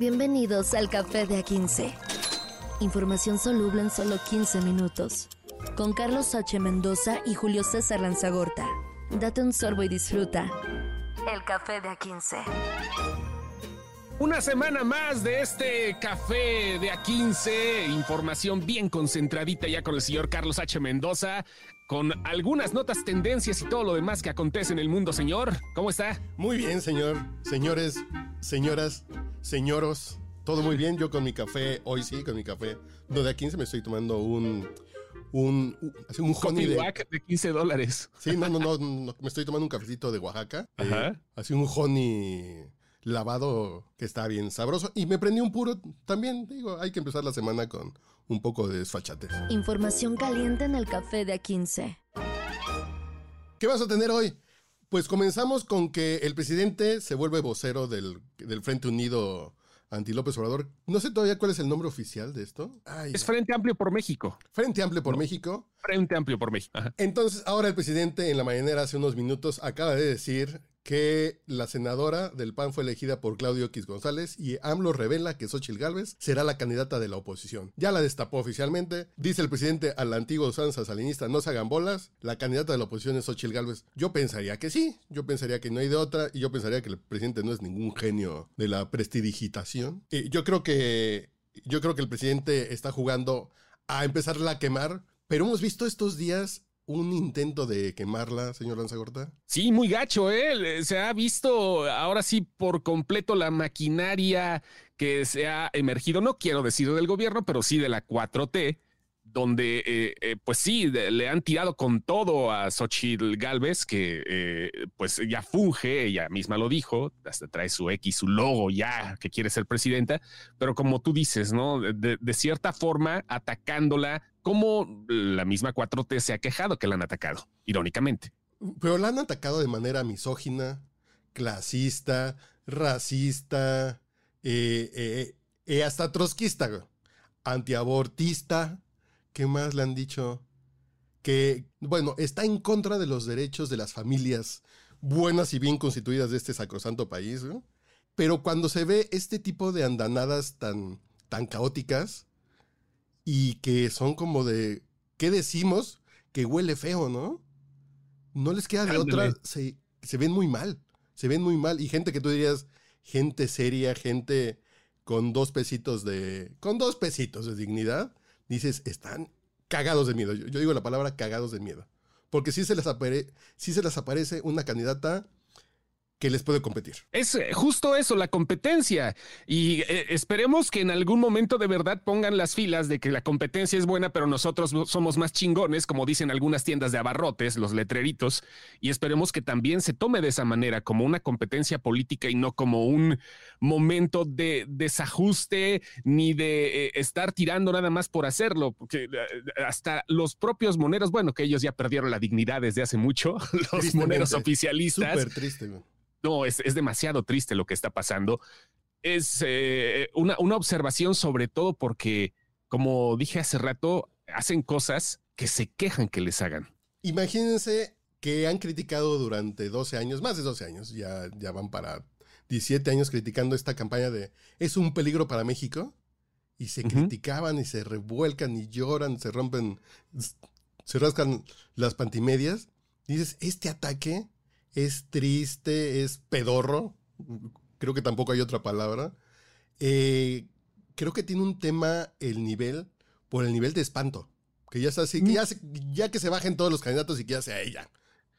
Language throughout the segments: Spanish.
Bienvenidos al Café de A15. Información soluble en solo 15 minutos. Con Carlos H. Mendoza y Julio César Lanzagorta. Date un sorbo y disfruta. El Café de A15. Una semana más de este café de A15, información bien concentradita ya con el señor Carlos H. Mendoza, con algunas notas, tendencias y todo lo demás que acontece en el mundo, señor. ¿Cómo está? Muy bien, señor. Señores, señoras, señoros, todo muy bien. Yo con mi café, hoy sí, con mi café. No, de A15 me estoy tomando un... Un, un, un honey de, de 15 dólares. Sí, no, no, no, no, me estoy tomando un cafecito de Oaxaca. Ajá. Eh, así un honey lavado que está bien sabroso. Y me prendí un puro también. Digo, hay que empezar la semana con un poco de desfachatez. Información caliente en el Café de A15. ¿Qué vas a tener hoy? Pues comenzamos con que el presidente se vuelve vocero del, del Frente Unido anti López Obrador. No sé todavía cuál es el nombre oficial de esto. Ay, Es Frente Amplio por México. Frente Amplio por México. Frente Amplio por México. Ajá. Entonces, ahora el presidente en la mañanera hace unos minutos acaba de decir que la senadora del PAN fue elegida por Claudio X González y AMLO revela que Xochitl Gálvez será la candidata de la oposición. Ya la destapó oficialmente. Dice el presidente a la antigua salinista, no se hagan bolas, la candidata de la oposición es Xochitl Gálvez. Yo pensaría que sí, yo pensaría que no hay de otra y yo pensaría que el presidente no es ningún genio de la prestidigitación. Yo creo que yo creo que el presidente está jugando a empezarla a quemar, pero hemos visto estos días un intento de quemarla, señor Lanzagorta. Sí, muy gacho, ¿eh? Se ha visto ahora sí por completo la maquinaria que se ha emergido, no quiero decir del gobierno, pero sí de la 4T, donde eh, eh, pues sí, le han tirado con todo a Xochitl Galvez, que eh, pues ya funge, ella misma lo dijo, hasta trae su X, su logo ya, que quiere ser presidenta, pero como tú dices, ¿no? De, de cierta forma, atacándola, como la misma 4T se ha quejado que la han atacado, irónicamente. Pero la han atacado de manera misógina, clasista, racista, hasta trotskista, antiabortista. ¿Qué más le han dicho? Que, bueno, está en contra de los derechos de las familias buenas y bien constituidas de este sacrosanto país, ¿no? Pero cuando se ve este tipo de andanadas tan, tan caóticas y que son como de, ¿qué decimos? Que huele feo, ¿no? No les queda de Ándale. otra, se, se ven muy mal, se ven muy mal. Y gente que tú dirías, gente seria, gente con dos pesitos de, con dos pesitos de dignidad, dices, están cagados de miedo. Yo, yo digo la palabra cagados de miedo. Porque sí se, les apare- se les aparece una candidata que les puede competir. Es eh, justo eso, la competencia. Y eh, esperemos que en algún momento de verdad pongan las filas de que la competencia es buena, pero nosotros somos más chingones, como dicen algunas tiendas de abarrotes, los letreritos. Y esperemos que también se tome de esa manera, como una competencia política y no como un momento de desajuste ni de eh, estar tirando nada más por hacerlo. Porque hasta los propios moneros, bueno, que ellos ya perdieron la dignidad desde hace mucho, los moneros oficialistas. Súper triste, güey. No, es, es demasiado triste lo que está pasando. Es eh, una, una observación sobre todo porque, como dije hace rato, hacen cosas que se quejan que les hagan. Imagínense que han criticado durante 12 años, más de 12 años, ya, ya van para 17 años criticando esta campaña de es un peligro para México. Y se criticaban y se revuelcan y lloran, se rompen, se rascan las pantimedias. Dices, este ataque es triste, es pedorro. Creo que tampoco hay otra palabra. Eh, creo que tiene un tema el nivel, por el nivel de espanto. Que ya está así, que ya, se- ya que se bajen todos los candidatos y que ya sea ella.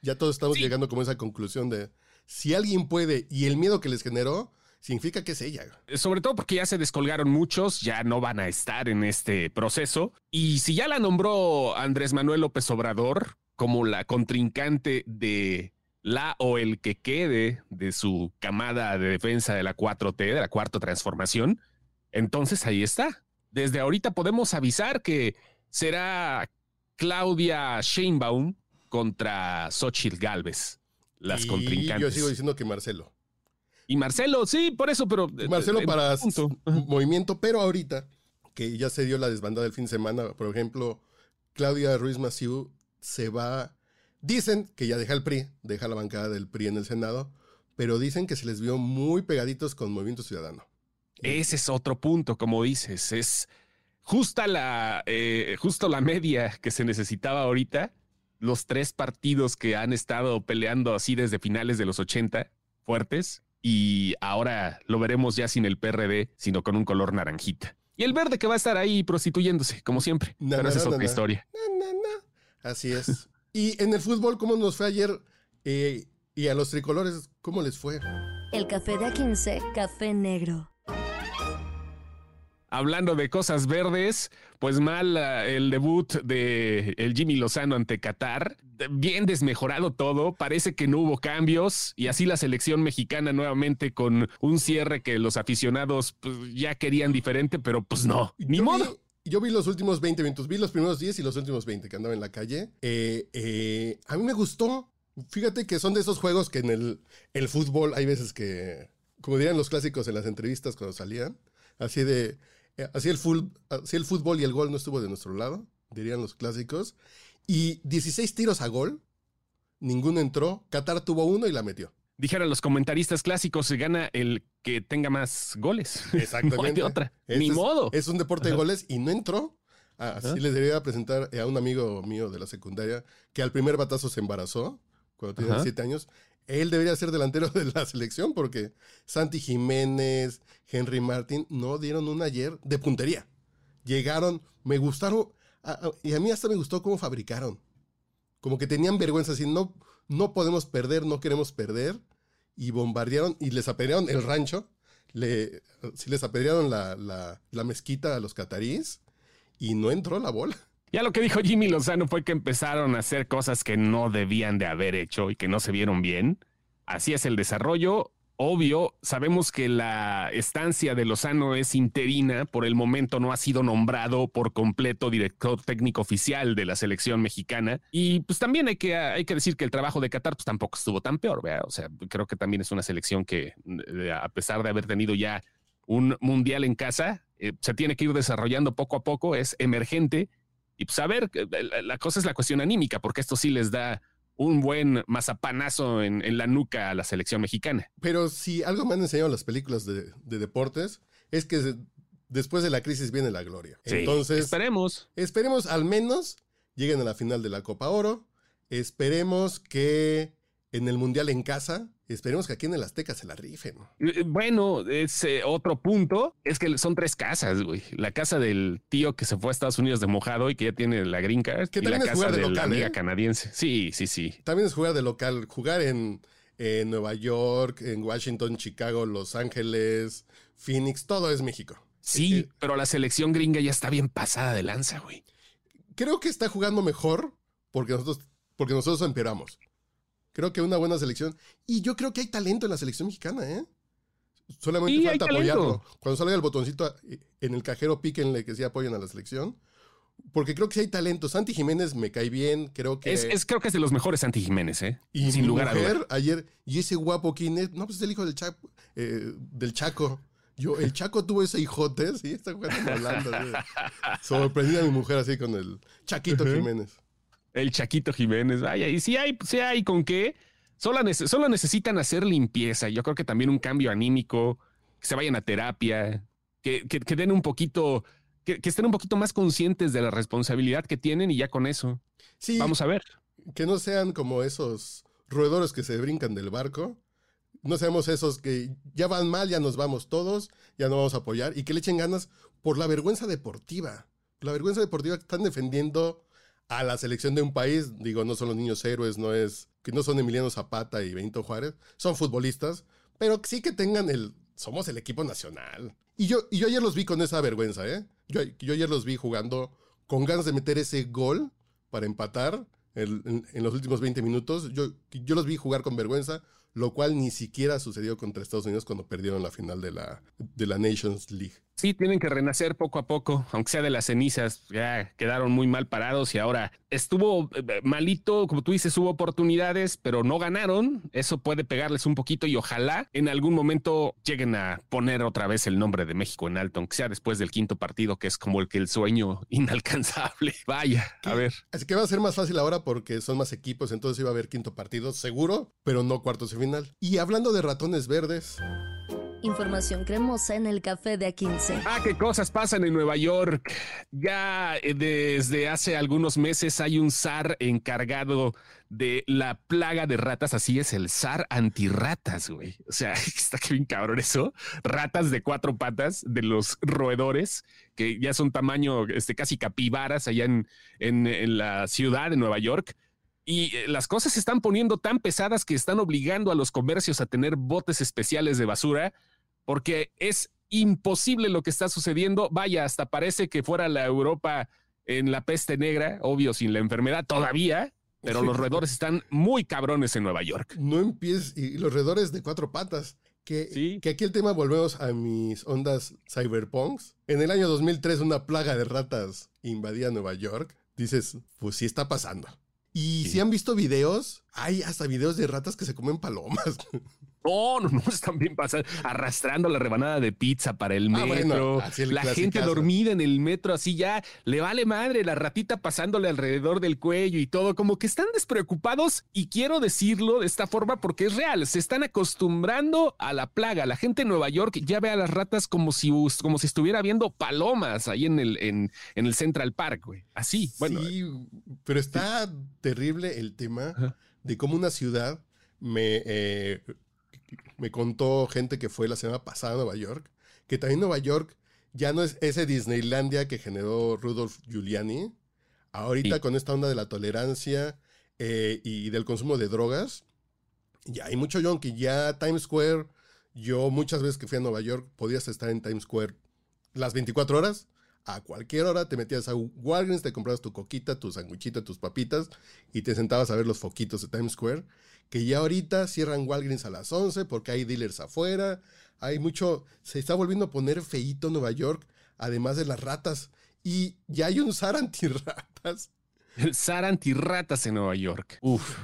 Ya todos estamos Sí. llegando como a esa conclusión de si alguien puede y el miedo que les generó, significa que es ella. Sobre todo porque ya se descolgaron muchos, ya no van a estar en este proceso. Y si ya la nombró Andrés Manuel López Obrador como la contrincante de la o el que quede de su camada de defensa de la 4T, de la cuarta transformación, entonces ahí está. Desde ahorita podemos avisar que será Claudia Sheinbaum contra Xochitl Galvez, las y contrincantes. yo sigo diciendo que Marcelo. Y Marcelo, sí, por eso, pero. eh, Marcelo eh, para punto. movimiento, pero ahorita que ya se dio la desbandada del fin de semana, por ejemplo, Claudia Ruiz Massieu se va. Dicen que ya deja el PRI, deja la bancada del PRI en el Senado, pero dicen que se les vio muy pegaditos con Movimiento Ciudadano. Ese es otro punto, como dices, es justa la, eh, justo la media que se necesitaba ahorita. Los tres partidos que han estado peleando así desde finales de los 80, fuertes, y ahora lo veremos ya sin el PRD, sino con un color naranjita. Y el verde que va a estar ahí prostituyéndose, como siempre. Pero esa es otra historia. Así es. Y en el fútbol, ¿cómo nos fue ayer? Eh, y a los tricolores, ¿cómo les fue? El café de A15, café negro. Hablando de cosas verdes, pues mal uh, el debut de el Jimmy Lozano ante Qatar, bien desmejorado todo, parece que no hubo cambios y así la selección mexicana nuevamente con un cierre que los aficionados pues, ya querían diferente, pero pues no, ni Yo modo. Yo vi los últimos 20 minutos, vi los primeros 10 y los últimos 20 que andaba en la calle. Eh, eh, a mí me gustó. Fíjate que son de esos juegos que en el, el fútbol hay veces que, como dirían los clásicos en las entrevistas cuando salían, así de, eh, así el, ful- así el fútbol y el gol no estuvo de nuestro lado, dirían los clásicos. Y 16 tiros a gol, ninguno entró. Qatar tuvo uno y la metió. Dijeron los comentaristas clásicos, se gana el que tenga más goles. Exactamente. No hay de otra. Este Ni es- modo. Es un deporte de goles y no entró. Ah, Así les debería presentar a un amigo mío de la secundaria que al primer batazo se embarazó cuando tenía Ajá. siete años. Él debería ser delantero de la selección porque Santi Jiménez, Henry Martin no dieron un ayer de puntería. Llegaron, me gustaron a- a- y a mí hasta me gustó cómo fabricaron. Como que tenían vergüenza, así no, no podemos perder, no queremos perder. Y bombardearon y les apedrearon el rancho. Le, les apedrearon la, la- la mezquita a los cataríes y no entró la bola. Ya lo que dijo Jimmy Lozano fue que empezaron a hacer cosas que no debían de haber hecho y que no se vieron bien. Así es el desarrollo. Obvio, sabemos que la estancia de Lozano es interina. Por el momento no ha sido nombrado por completo director técnico oficial de la selección mexicana. Y pues también hay que, hay que decir que el trabajo de Qatar pues tampoco estuvo tan peor. ¿verdad? O sea, creo que también es una selección que, eh, a pesar de haber tenido ya un mundial en casa, eh, se tiene que ir desarrollando poco a poco, es emergente y pues a ver, eh, la- la cosa es la cuestión anímica, porque esto sí les da un buen mazapanazo en, en la nuca a la selección mexicana. Pero si algo me han enseñado las películas de, de deportes, es que de- después de la crisis viene la gloria. Sí, Entonces, esperemos. esperemos al menos lleguen a la final de la Copa Oro. Esperemos que en el Mundial en casa, esperemos que aquí en el Azteca se la rifen. Eh, Bueno, es eh, otro punto, es que son tres casas, güey. La casa del tío que se fue a Estados Unidos de mojado y que ya tiene la green card. Que y la también es casa jugar de de la local, liga ¿eh? canadiense. Sí, sí, sí. También es jugar de local, jugar en, en Nueva York, en Washington, Chicago, Los Ángeles, Phoenix, todo es México. Sí, Eh, pero la selección gringa ya está bien pasada de lanza, güey. creo que está jugando mejor porque nosotros, porque nosotros empeoramos. Creo que una buena selección. Y yo creo que hay talento en la selección mexicana, ¿eh? Solamente Sí, falta apoyarlo. Cuando salga el botoncito eh, en el cajero, píquenle que sí apoyen a la selección. Porque creo que sí hay talento. Santi Jiménez me cae bien, creo que... Es, es- creo que es de los mejores Santi Jiménez, ¿eh? y Sin lugar a dudas. ayer, y ese guapo quién es, no, pues es el hijo del, Cha- eh, del Chaco. Yo, el Chaco tuvo ese hijote, sí, está jugando en Holanda. sí. Sorprendí a mi mujer así con el Chaquito. Jiménez. El Chaquito Jiménez, vaya, y si hay, si hay con qué, solo, nece- solo necesitan hacer limpieza. Yo creo que también un cambio anímico, que se vayan a terapia, que, que- que den un poquito, que, que estén un poquito más conscientes de la responsabilidad que tienen y ya con eso. Sí, Vamos a ver. que no sean como esos roedores que se brincan del barco. No seamos esos que ya van mal, ya nos vamos todos, ya no vamos a apoyar y que le echen ganas por la vergüenza deportiva. La vergüenza deportiva que están defendiendo a la selección de un país. Digo, no son los niños héroes, no es que no son Emiliano Zapata y Benito Juárez, son futbolistas, pero sí que tengan el somos el equipo nacional. Y yo, y yo ayer los vi con esa vergüenza, ¿eh? Yo, yo ayer los vi jugando con ganas de meter ese gol para empatar en, en los últimos 20 minutos. Yo, yo los vi jugar con vergüenza, lo cual ni siquiera sucedió contra Estados Unidos cuando perdieron la final de la, de la Nations League. Sí, tienen que renacer poco a poco, aunque sea de las cenizas, ya quedaron muy mal parados y ahora estuvo eh, malito, como tú dices, hubo oportunidades, pero no ganaron. Eso puede pegarles un poquito y ojalá en algún momento lleguen a poner otra vez el nombre de México en alto, aunque sea después del quinto partido, que es como el que el sueño inalcanzable. Vaya, a ver. Así que va a ser más fácil ahora porque son más equipos, entonces iba a haber quinto partido, seguro, pero no cuartos de final. Y hablando de ratones verdes, Información cremosa en el café de A15. Ah, qué cosas pasan en Nueva York. Ya eh, desde hace algunos meses hay un zar encargado de la plaga de ratas. Así es, el zar antirratas, güey. O sea, está que bien cabrón eso. Ratas de cuatro patas de los roedores, que ya son tamaño este, casi capibaras allá en, en, en la ciudad de Nueva York. Y eh, las cosas se están poniendo tan pesadas que están obligando a los comercios a tener botes especiales de basura porque es imposible lo que está sucediendo. Vaya, hasta parece que fuera la Europa en la peste negra, obvio, sin la enfermedad todavía, pero los roedores están muy cabrones en Nueva York. No empieces, y los roedores de cuatro patas. Que, que aquí el tema volvemos a mis ondas cyberpunks. En el año 2003 una plaga de ratas invadía Nueva York. Dices, pues sí está pasando. Y si han visto videos, hay hasta videos de ratas que se comen palomas. No, no, no, están bien pasadas, arrastrando la rebanada de pizza para el ah, metro. la gente dormida en el metro, así ya le vale madre, la ratita pasándole alrededor del cuello y todo, como que están despreocupados. Y quiero decirlo de esta forma porque es real, se están acostumbrando a la plaga. La gente en Nueva York ya ve a las ratas como si, como si estuviera viendo palomas ahí en el, en, en el Central Park, güey. Así, bueno. Sí, pero está terrible el tema de cómo una ciudad me. Eh, me contó gente que fue la semana pasada a Nueva York, que también Nueva York ya no es ese Disneylandia que generó Rudolf Giuliani. Ahorita con esta onda de la tolerancia eh, y del consumo de drogas, ya hay mucho yonki. Ya Times Square, yo muchas veces que fui a Nueva York, podías estar en Times Square las 24 horas. A cualquier hora te metías a Walgreens, te comprabas tu coquita, tu sandwichita, tus papitas y te sentabas a ver los foquitos de Times Square que ya ahorita cierran Walgreens a las 11 porque hay dealers afuera, hay mucho, se está volviendo a poner feíto Nueva York, además de las ratas, y ya hay un SAR antirratas. El SAR antirratas en Nueva York. Uf.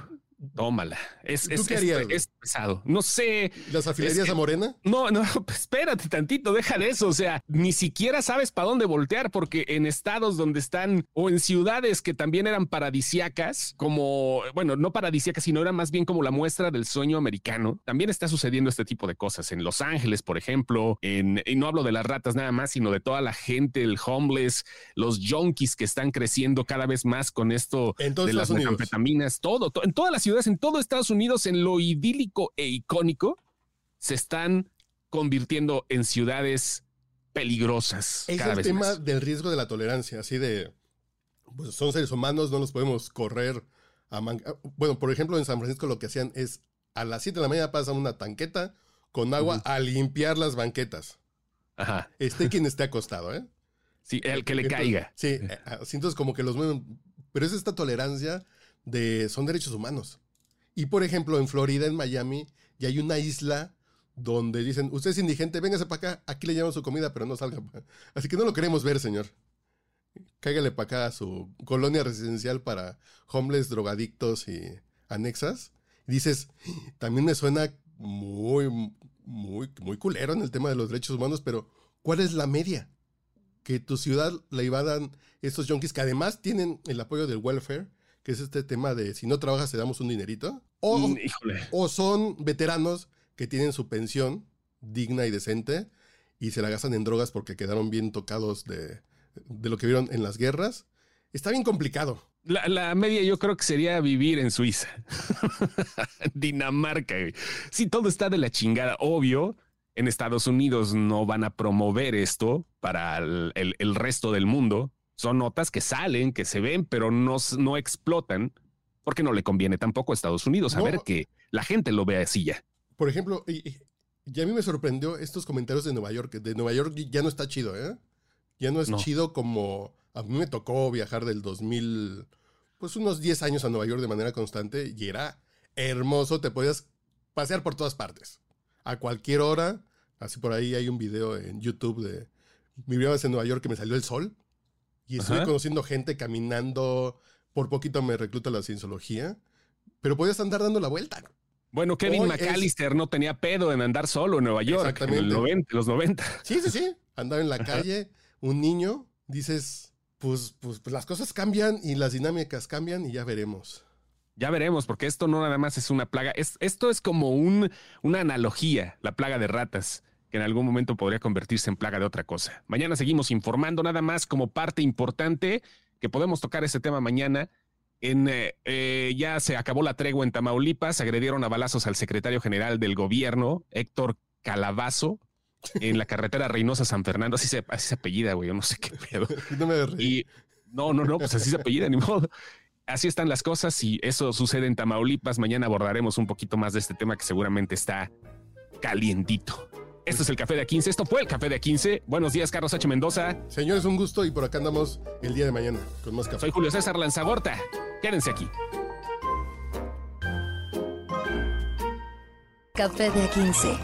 Tómala. Es, es, es, pesado. No sé. ¿Las afiliarías a Morena? No, no, espérate tantito, deja de eso. O sea, ni siquiera sabes para dónde voltear, porque en estados donde están, o en ciudades que también eran paradisiacas, como, bueno, no paradisiacas, sino eran más bien como la muestra del sueño americano, también está sucediendo este tipo de cosas. En Los Ángeles, por ejemplo, en, y no hablo de las ratas nada más, sino de toda la gente, el homeless, los junkies que están creciendo cada vez más con esto de las metanfetaminas, todo, todo, en todas las ciudades en todo Estados Unidos, en lo idílico e icónico, se están convirtiendo en ciudades peligrosas. Es el tema del riesgo de la tolerancia, así de, pues son seres humanos, no los podemos correr a Bueno, por ejemplo, en San Francisco lo que hacían es a las 7 de la mañana pasan una tanqueta con agua a limpiar las banquetas. Ajá. Esté quien esté acostado, ¿eh? Sí, el que le caiga. Sí, eh, entonces como que los mueven. Pero es esta tolerancia de son derechos humanos. Y por ejemplo, en Florida, en Miami, ya hay una isla donde dicen, usted es indigente, véngase para acá, aquí le llevamos su comida, pero no salga. Así que no lo queremos ver, señor. Cáigale para acá a su colonia residencial para homeless, drogadictos y anexas. Y dices, también me suena muy, muy, muy culero en el tema de los derechos humanos, pero ¿cuál es la media? Que tu ciudad le iban estos junkies que además tienen el apoyo del welfare que es este tema de si no trabajas te damos un dinerito, o, mm, o son veteranos que tienen su pensión digna y decente y se la gastan en drogas porque quedaron bien tocados de, lo que vieron en las guerras. Está bien complicado. La, media yo creo que sería vivir en Suiza, Dinamarca. Si todo está de la chingada, obvio. En Estados Unidos no van a promover esto para el resto del mundo. Son notas que salen, que se ven, pero no, no explotan porque no le conviene tampoco a Estados Unidos a ver que la gente lo vea así ya. Por ejemplo, y, a mí me sorprendió estos comentarios de Nueva York. De Nueva York ya no está chido, ¿eh? Ya no es chido como a mí me tocó viajar del 2000, pues unos 10 años a Nueva York de manera constante y era hermoso. Te podías pasear por todas partes. A cualquier hora. Así por ahí hay un video en YouTube de mi vida en Nueva York que me salió el sol y estuve conociendo gente caminando. Por poquito me recluta la cienciología, pero podías andar dando la vuelta. Bueno, Kevin McAllister no tenía pedo en andar solo en Nueva York Exactamente. en los 90. Sí, sí, sí. Andaba en la calle, un niño, dices, pues, pues, pues, las cosas cambian y las dinámicas cambian y ya veremos. Ya veremos, porque esto no nada más es una plaga. Es, esto es como un, una analogía, la plaga de ratas que en algún momento podría convertirse en plaga de otra cosa. Mañana seguimos informando nada más como parte importante que podemos tocar ese tema mañana. En, eh, eh, ya se acabó la tregua en Tamaulipas, agredieron a balazos al secretario general del gobierno, Héctor Calabazo, en la carretera Reynosa-San Fernando. Así se, así se apellida, güey, yo no sé qué pedo. No me reí. Y no, no, no, pues así se apellida, ni modo. Así están las cosas y eso sucede en Tamaulipas. Mañana abordaremos un poquito más de este tema que seguramente está calientito. Esto es el Café de A15. Esto fue el Café de A15. Buenos días, Carlos H. Mendoza. Señores, un gusto y por acá andamos el día de mañana con más café. Soy Julio César Lanzagorta. Quédense aquí. Café de A15.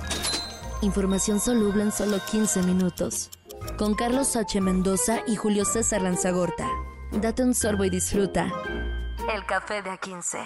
Información soluble en solo 15 minutos. Con Carlos H. Mendoza y Julio César Lanzagorta. Date un sorbo y disfruta. El Café de A15.